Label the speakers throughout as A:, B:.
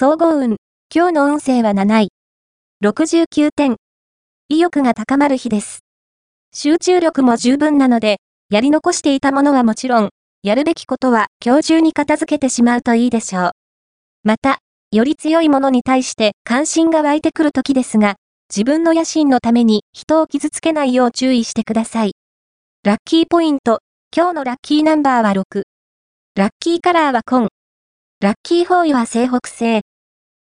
A: 総合運。今日の運勢は7位。69点。意欲が高まる日です。集中力も十分なので、やり残していたものはもちろん、やるべきことは今日中に片付けてしまうといいでしょう。また、より強いものに対して関心が湧いてくる時ですが、自分の野心のために人を傷つけないよう注意してください。ラッキーポイント。今日のラッキーナンバーは6。ラッキーカラーは紺。ラッキーフォーイは西北西。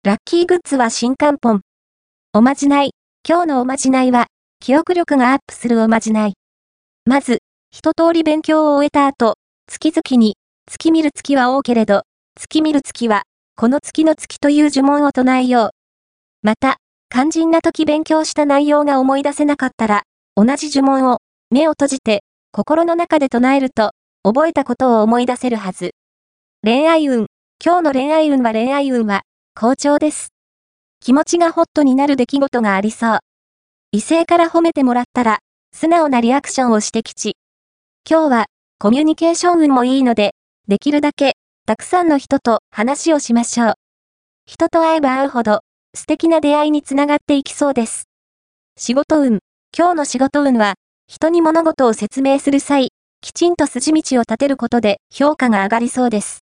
A: ラッキーグッズは新漢本。おまじない。今日のおまじないは、記憶力がアップするおまじない。まず、一通り勉強を終えた後、月々に、月見る月は多けれど、月見る月は、この月の月という呪文を唱えよう。また、肝心な時勉強した内容が思い出せなかったら、同じ呪文を、目を閉じて、心の中で唱えると、覚えたことを思い出せるはず。恋愛運。今日の恋愛運は恋愛運は、好調です。気持ちがホットになる出来事がありそう。異性から褒めてもらったら、素直なリアクションをして吉。今日は、コミュニケーション運もいいので、できるだけ、たくさんの人と話をしましょう。人と会えば会うほど、素敵な出会いにつながっていきそうです。仕事運。今日の仕事運は、人に物事を説明する際、きちんと筋道を立てることで評価が上がりそうです。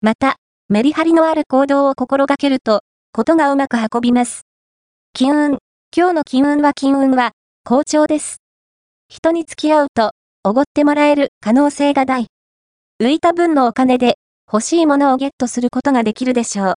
A: また、メリハリのある行動を心がけると、ことがうまく運びます。金運。今日の金運は金運は、好調です。人に付き合うと、おごってもらえる可能性が大。浮いた分のお金で欲しいものをゲットすることができるでしょう。